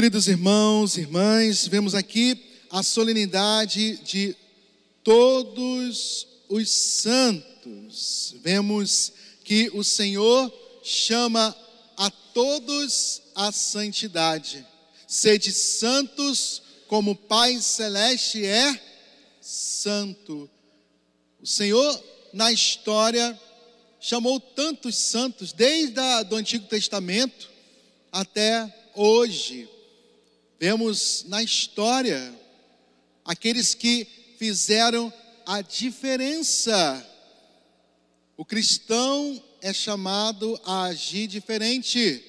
Queridos irmãos, irmãs, vemos aqui a solenidade de todos os santos. Vemos que o Senhor chama a todos a santidade. Sede santos, como Pai Celeste é santo. O Senhor, na história, chamou tantos santos, desde o Antigo Testamento até hoje. Vemos na história aqueles que fizeram a diferença. O cristão é chamado a agir diferente.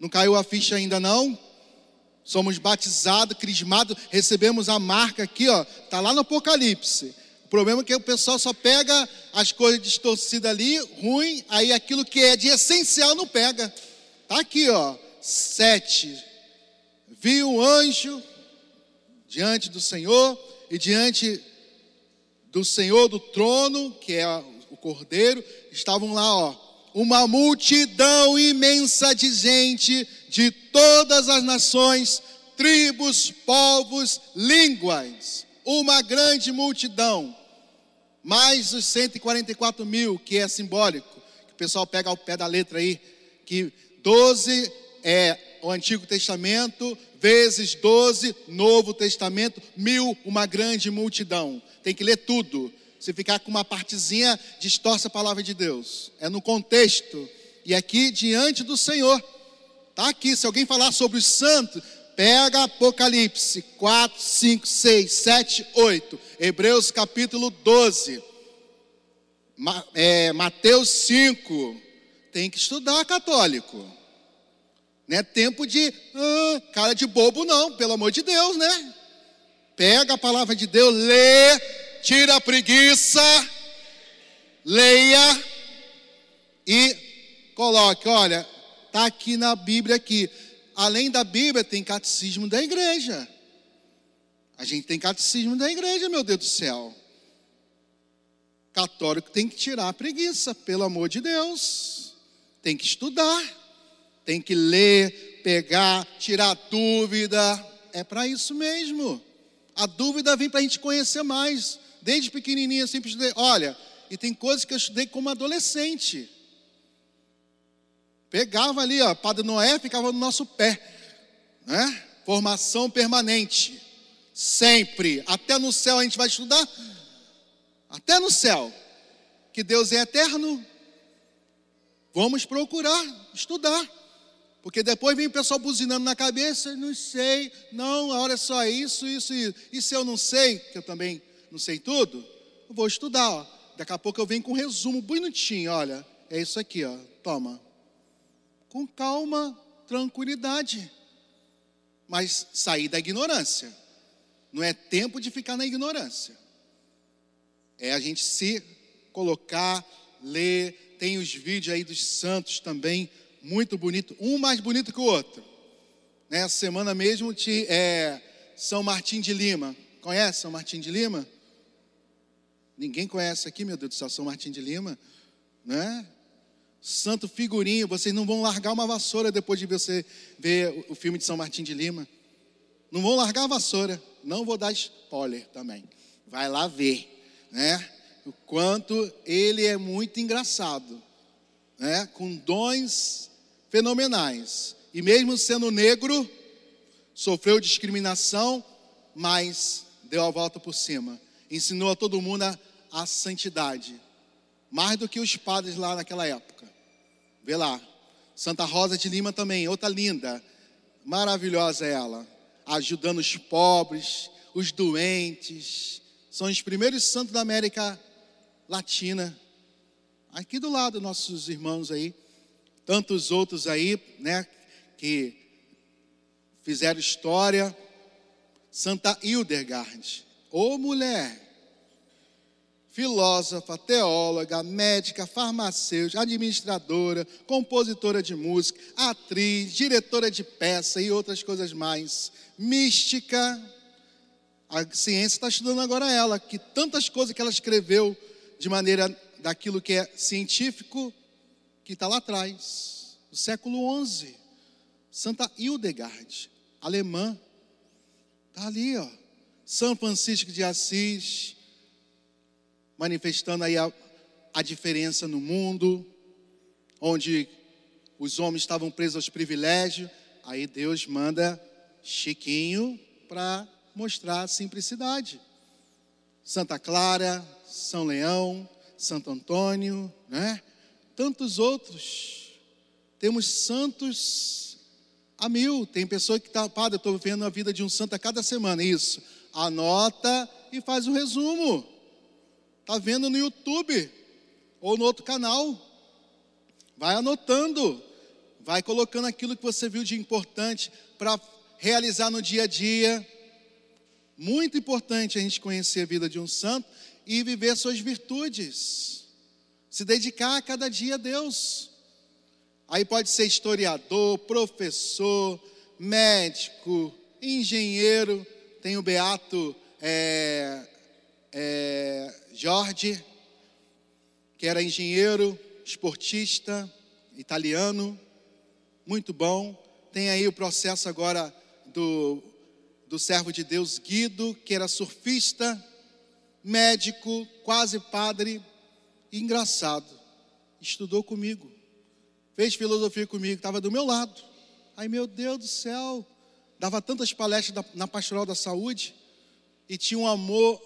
Não caiu a ficha ainda não? Somos batizados, crismados, recebemos a marca aqui, ó, tá lá no Apocalipse. O problema é que o pessoal só pega as coisas distorcidas ali, ruim, aí aquilo que é de essencial não pega. Tá aqui, ó, sete vi um anjo diante do Senhor e diante do Senhor do trono, que é o Cordeiro, estavam lá, ó, uma multidão imensa de gente de todas as nações, tribos, povos, línguas, uma grande multidão, mais os 144 mil, que é simbólico, que o pessoal pega ao pé da letra aí, que 12 é o Antigo Testamento, vezes 12, Novo Testamento, mil, uma grande multidão. Tem que ler tudo. Se ficar com uma partezinha, distorce a palavra de Deus. É no contexto. E aqui diante do Senhor. Está aqui. Se alguém falar sobre os santos, pega Apocalipse 4, 5, 6, 7, 8. Hebreus capítulo 12. É, Mateus 5. Tem que estudar, católico. Não é tempo de ah, cara de bobo, não, pelo amor de Deus, né? Pega a palavra de Deus, lê, tira a preguiça, leia e coloque. Olha, tá aqui na Bíblia aqui. Além da Bíblia, tem catecismo da igreja. A gente tem catecismo da igreja, meu Deus do céu. Católico tem que tirar a preguiça, pelo amor de Deus. Tem que estudar tem que ler, pegar, tirar dúvida. É para isso mesmo. A dúvida vem para a gente conhecer mais. Desde pequenininho eu sempre estudei. Olha, e tem coisas que eu estudei como adolescente. Pegava ali, ó, Padre Noé ficava no nosso pé. Né? Formação permanente. Sempre. Até no céu a gente vai estudar. Até no céu. Que Deus é eterno. Vamos procurar estudar. Porque depois vem o pessoal buzinando na cabeça, não sei, não, olha só isso, isso, isso. E se eu não sei, que eu também não sei tudo, eu vou estudar. Ó. Daqui a pouco eu venho com um resumo bonitinho, olha, é isso aqui, ó, toma. Com calma, tranquilidade. Mas sair da ignorância. Não é tempo de ficar na ignorância. É a gente se colocar, ler, tem os vídeos aí dos santos também muito bonito, um mais bonito que o outro. Nessa semana mesmo, te, é, São Martim de Lima. Conhece São Martim de Lima? Ninguém conhece aqui, meu Deus do céu, São Martim de Lima, né? Santo figurinho, vocês não vão largar uma vassoura depois de você ver o filme de São Martim de Lima. Não vão largar a vassoura, não vou dar spoiler também. Vai lá ver, né? O quanto ele é muito engraçado, né? Com dons fenomenais. E mesmo sendo negro, sofreu discriminação, mas deu a volta por cima. Ensinou a todo mundo a, a santidade. Mais do que os padres lá naquela época. Vê lá. Santa Rosa de Lima também, outra linda. Maravilhosa ela. Ajudando os pobres, os doentes. São os primeiros santos da América Latina. Aqui do lado, nossos irmãos aí tantos outros aí, né, que fizeram história. Santa Hildegard, ô mulher, filósofa, teóloga, médica, farmacêutica, administradora, compositora de música, atriz, diretora de peça e outras coisas mais. Mística. A ciência está estudando agora ela, que tantas coisas que ela escreveu de maneira daquilo que é científico que está lá atrás, do século XI. Santa Hildegard, alemã, está ali, ó. São Francisco de Assis, manifestando aí a, a diferença no mundo, onde os homens estavam presos aos privilégios, aí Deus manda Chiquinho para mostrar a simplicidade. Santa Clara, São Leão, Santo Antônio, né? Tantos outros. Temos santos a mil. Tem pessoa que está, padre, eu estou vendo a vida de um santo a cada semana. Isso. Anota e faz um resumo. Está vendo no YouTube ou no outro canal. Vai anotando. Vai colocando aquilo que você viu de importante para realizar no dia a dia. Muito importante a gente conhecer a vida de um santo e viver suas virtudes. Se dedicar a cada dia a Deus. Aí pode ser historiador, professor, médico, engenheiro. Tem o beato é, é, Jorge, que era engenheiro, esportista, italiano, muito bom. Tem aí o processo agora do, do servo de Deus Guido, que era surfista, médico, quase padre, engraçado, estudou comigo, fez filosofia comigo, estava do meu lado. Ai meu Deus do céu, dava tantas palestras na pastoral da saúde e tinha um amor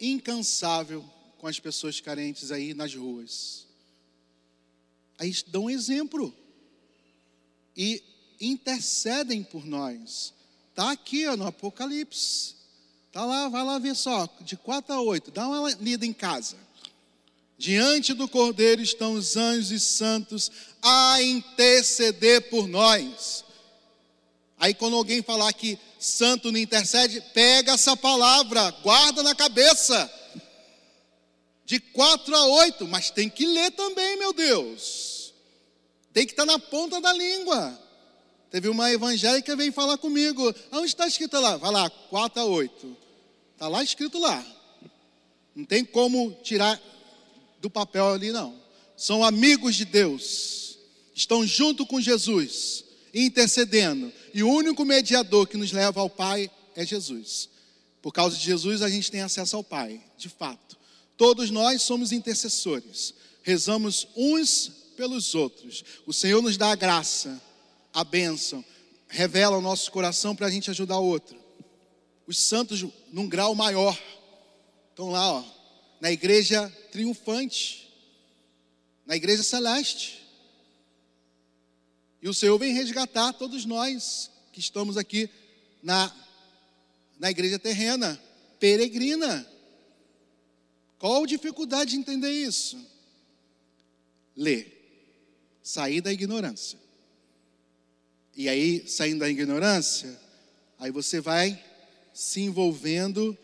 incansável com as pessoas carentes aí nas ruas. Aí dão um exemplo e intercedem por nós. Está aqui ó, no Apocalipse. Está lá, vai lá ver só, de 4 a 8. Dá uma lida em casa. Diante do Cordeiro estão os anjos e santos a interceder por nós. Aí quando alguém falar que santo não intercede, pega essa palavra, guarda na cabeça. De 4 a 8, mas tem que ler também, meu Deus. Tem que estar na ponta da língua. Teve uma evangélica que veio falar comigo. Onde está escrito lá? Vai lá, 4 a 8. Está lá escrito lá. Não tem como tirar do papel ali, não. São amigos de Deus. Estão junto com Jesus, intercedendo. E o único mediador que nos leva ao Pai é Jesus. Por causa de Jesus, a gente tem acesso ao Pai, de fato. Todos nós somos intercessores. Rezamos uns pelos outros. O Senhor nos dá a graça, a bênção, revela o nosso coração para a gente ajudar o outro. Os santos, num grau maior, estão lá, ó, na igreja triunfante, na igreja celeste. E o Senhor vem resgatar todos nós que estamos aqui na, na igreja terrena, peregrina. Qual a dificuldade de entender isso? Ler. Sair da ignorância. E aí, saindo da ignorância, aí você vai se envolvendo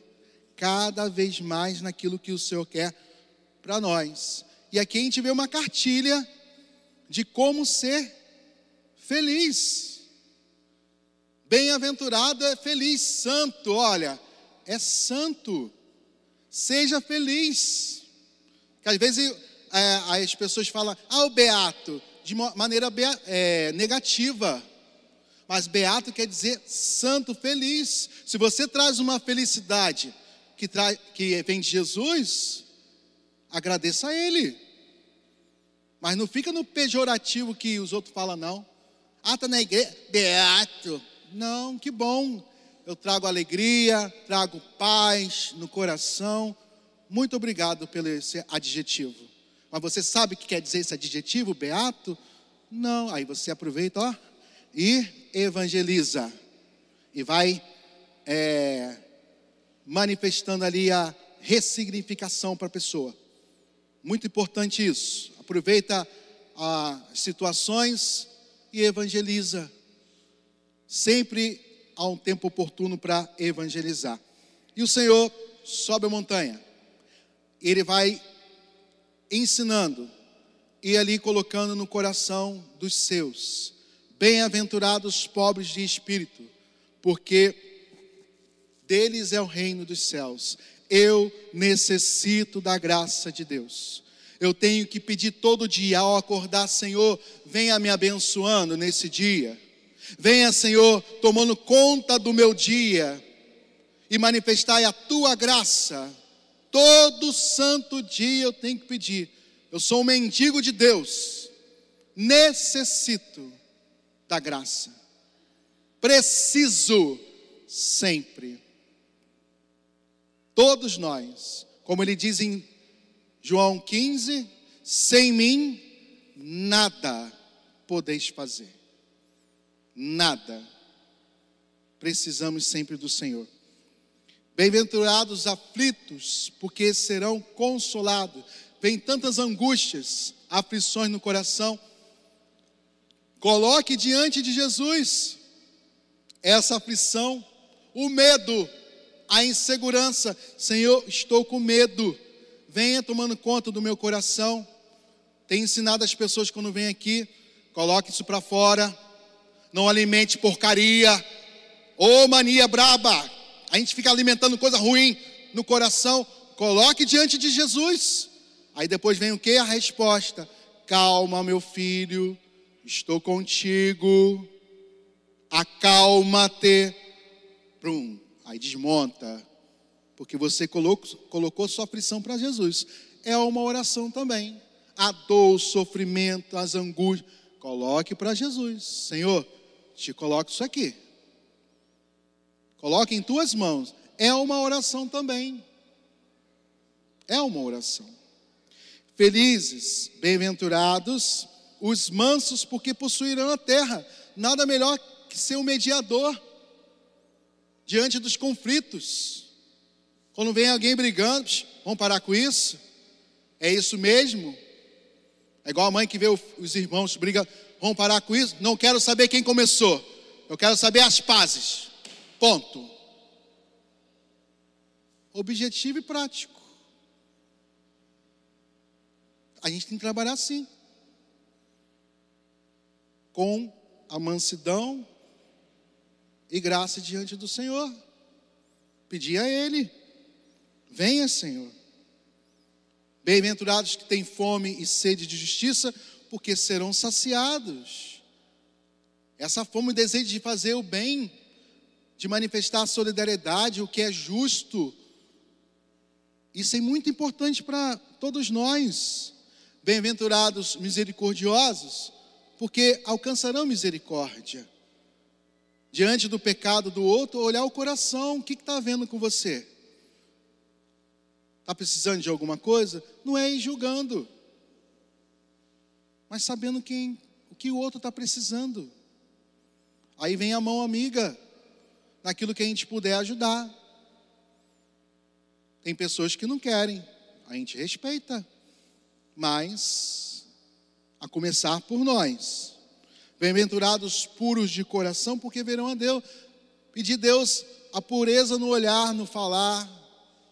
cada vez mais naquilo que o Senhor quer para nós. E aqui a gente vê uma cartilha de como ser feliz. Bem-aventurado é feliz, santo, olha, é santo. Seja feliz. Que às vezes é, as pessoas falam, ah, o beato, de maneira é, negativa. Mas beato quer dizer santo, feliz. Se você traz uma felicidade que, que vem de Jesus, agradeça a Ele. Mas não fica no pejorativo que os outros falam, não. Ah, está na igreja, beato. Não, que bom. Eu trago alegria, trago paz no coração. Muito obrigado pelo esse adjetivo. Mas você sabe o que quer dizer esse adjetivo, beato? Não. Aí você aproveita, ó, e evangeliza. E vai é, manifestando ali a ressignificação para a pessoa. Muito importante isso. Aproveita as situações e evangeliza. Sempre há um tempo oportuno para evangelizar. E o Senhor sobe a montanha. Ele vai ensinando e ali colocando no coração dos seus. Bem-aventurados os pobres de espírito, porque deles é o reino dos céus. Eu necessito da graça de Deus. Eu tenho que pedir todo dia ao acordar, Senhor, venha me abençoando nesse dia. Venha, Senhor, tomando conta do meu dia e manifestai a tua graça. Todo santo dia eu tenho que pedir. Eu sou um mendigo de Deus, necessito da graça, preciso sempre. Todos nós, como ele diz em João 15: sem mim nada podeis fazer, nada. Precisamos sempre do Senhor. Bem-aventurados aflitos, porque serão consolados. Vem tantas angústias, aflições no coração. Coloque diante de Jesus essa aflição, o medo, a insegurança. Senhor, estou com medo. Venha tomando conta do meu coração. Tem ensinado as pessoas quando vem aqui, coloque isso para fora. Não alimente porcaria. Ô oh, mania braba. A gente fica alimentando coisa ruim no coração. Coloque diante de Jesus. Aí depois vem o que? A resposta. Calma, meu filho. Estou contigo. Acalma-te. Prum. Aí desmonta. Porque você colocou, sua aflição para Jesus. É uma oração também. A dor, o sofrimento, as angústias. Coloque para Jesus. Senhor, te coloco isso aqui. Coloque em tuas mãos. É uma oração também. É uma oração. Felizes, bem-aventurados os mansos, porque possuirão a terra. Nada melhor que ser um mediador diante dos conflitos. Quando vem alguém brigando, vamos parar com isso? É isso mesmo? É igual a mãe que vê os irmãos brigando, vamos parar com isso? Não quero saber quem começou, eu quero saber as pazes. Ponto. Objetivo e prático. A gente tem que trabalhar assim. Com a mansidão e graça diante do Senhor. Pedir a Ele. Venha, Senhor. Bem-aventurados que têm fome e sede de justiça, porque serão saciados. Essa fome e desejo de fazer o bem de manifestar a solidariedade, o que é justo. Isso é muito importante para todos nós. Bem-aventurados misericordiosos, porque alcançarão misericórdia. Diante do pecado do outro, olhar o coração, o que está vendo com você? Está precisando de alguma coisa? Não é ir julgando, mas sabendo quem, o que o outro está precisando. Aí vem a mão amiga naquilo que a gente puder ajudar. Tem pessoas que não querem, a gente respeita, mas a começar por nós. Bem-aventurados puros de coração, porque verão a Deus. Pedir Deus a pureza no olhar, no falar,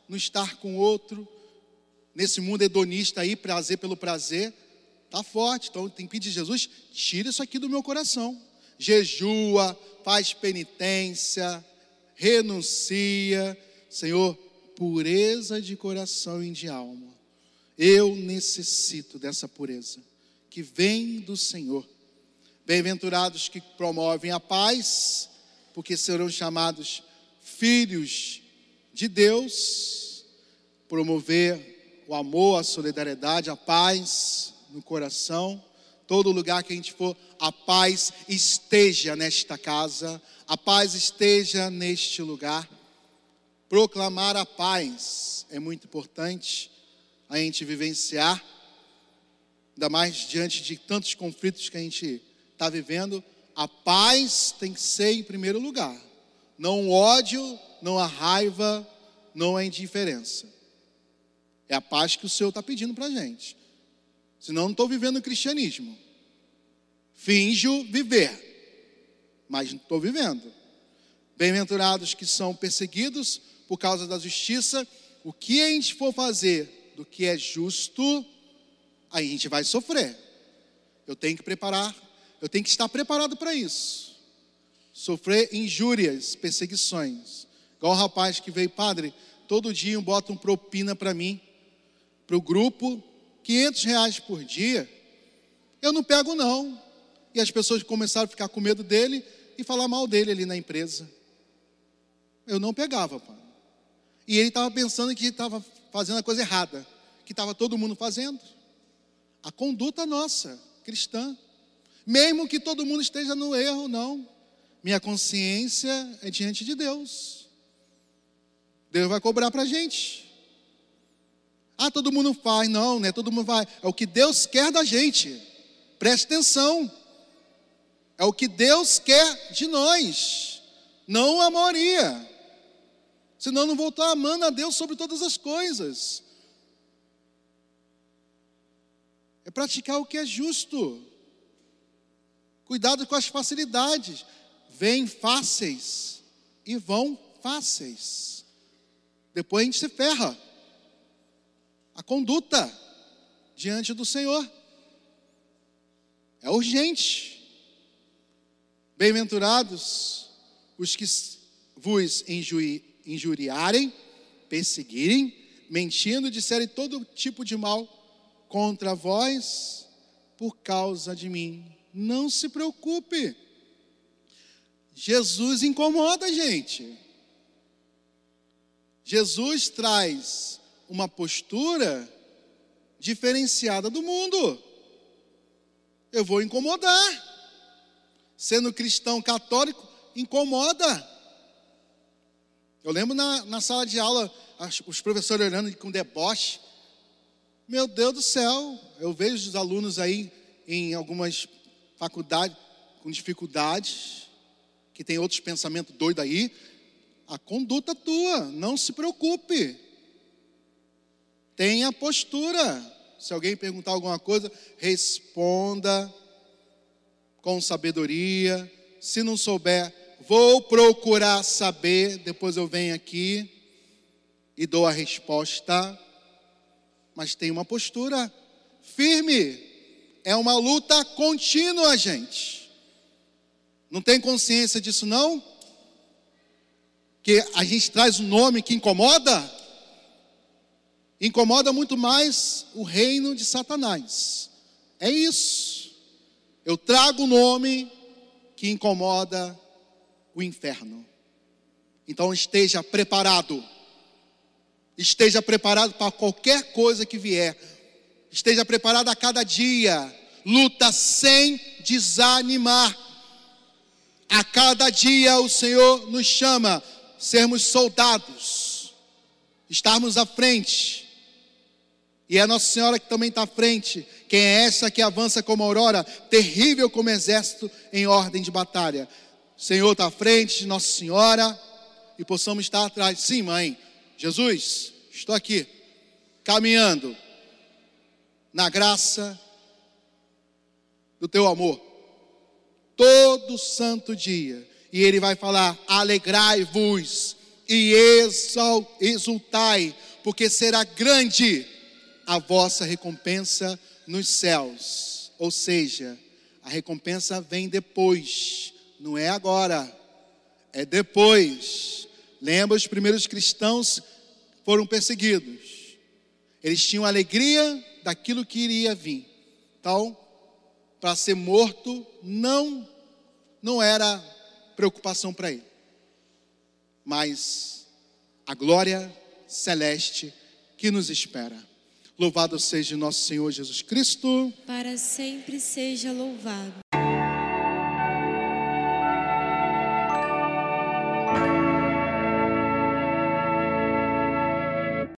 no estar com outro. Nesse mundo hedonista aí, prazer pelo prazer, tá forte. Então tem que pedir Jesus, tira isso aqui do meu coração. Jejua, faz penitência, renuncia. Senhor, pureza de coração e de alma. Eu necessito dessa pureza que vem do Senhor. Bem-aventurados que promovem a paz, porque serão chamados filhos de Deus. Promover o amor, a solidariedade, a paz no coração todo lugar que a gente for, a paz esteja nesta casa, a paz esteja neste lugar. Proclamar a paz é muito importante a gente vivenciar, ainda mais diante de tantos conflitos que a gente está vivendo. A paz tem que ser em primeiro lugar, não o ódio, não a raiva, não a indiferença. É a paz que o Senhor está pedindo para a gente. Senão não estou vivendo o cristianismo. Finjo viver, mas não estou vivendo. Bem-aventurados que são perseguidos por causa da justiça. O que a gente for fazer do que é justo, aí a gente vai sofrer. Eu tenho que preparar, eu tenho que estar preparado para isso. Sofrer injúrias, perseguições. Igual o rapaz que veio, padre, todo dia bota um propina para mim, para o grupo, 500 reais por dia, eu não pego não. E as pessoas começaram a ficar com medo dele, e falar mal dele ali na empresa. Eu não pegava, pai. E ele estava pensando que estava fazendo a coisa errada, que estava todo mundo fazendo. A conduta nossa, cristã. Mesmo que todo mundo esteja no erro, não. Minha consciência é diante de Deus. Deus vai cobrar para a gente. Ah, todo mundo faz. Não, não é todo mundo vai. É o que Deus quer da gente. Preste atenção. É o que Deus quer de nós. Não a maioria. Senão não vou estar amando a Deus sobre todas as coisas. É praticar o que é justo. Cuidado com as facilidades. Vêm fáceis e vão fáceis. Depois a gente se ferra. A conduta diante do Senhor é urgente. Bem-aventurados os que vos injuriarem, perseguirem, mentindo, disserem todo tipo de mal contra vós por causa de mim. Não se preocupe. Jesus incomoda a gente. Jesus traz uma postura diferenciada do mundo. Eu vou incomodar. Sendo cristão católico, incomoda. Eu lembro na, na sala de aula, os professores olhando com deboche. Meu Deus do céu, eu vejo os alunos aí em algumas faculdade com dificuldades, que tem outros pensamentos doidos aí, a conduta tua, não se preocupe. Tenha postura. Se alguém perguntar alguma coisa, responda com sabedoria. Se não souber, vou procurar saber, depois eu venho aqui e dou a resposta. Mas tem uma postura firme é uma luta contínua, gente. Não tem consciência disso, não? Que a gente traz um nome que incomoda? Incomoda muito mais o reino de Satanás. É isso. Eu trago o nome que incomoda o inferno. Então esteja preparado. Esteja preparado para qualquer coisa que vier esteja preparado a cada dia, luta sem desanimar. A cada dia o Senhor nos chama sermos soldados, estarmos à frente. E é Nossa Senhora que também está à frente. Quem é essa que avança como aurora, terrível como exército em ordem de batalha? O Senhor está à frente, Nossa Senhora, e possamos estar atrás. Sim, mãe. Jesus, estou aqui, caminhando na graça do teu amor. Todo santo dia. E ele vai falar: alegrai-vos e exultai, porque será grande a vossa recompensa nos céus. Ou seja, a recompensa vem depois, não é agora, é depois. Lembra, os primeiros cristãos foram perseguidos. Eles tinham alegria daquilo que iria vir. Então, para ser morto não não era preocupação para ele. Mas a glória celeste que nos espera. Louvado seja nosso Senhor Jesus Cristo. Para sempre seja louvado.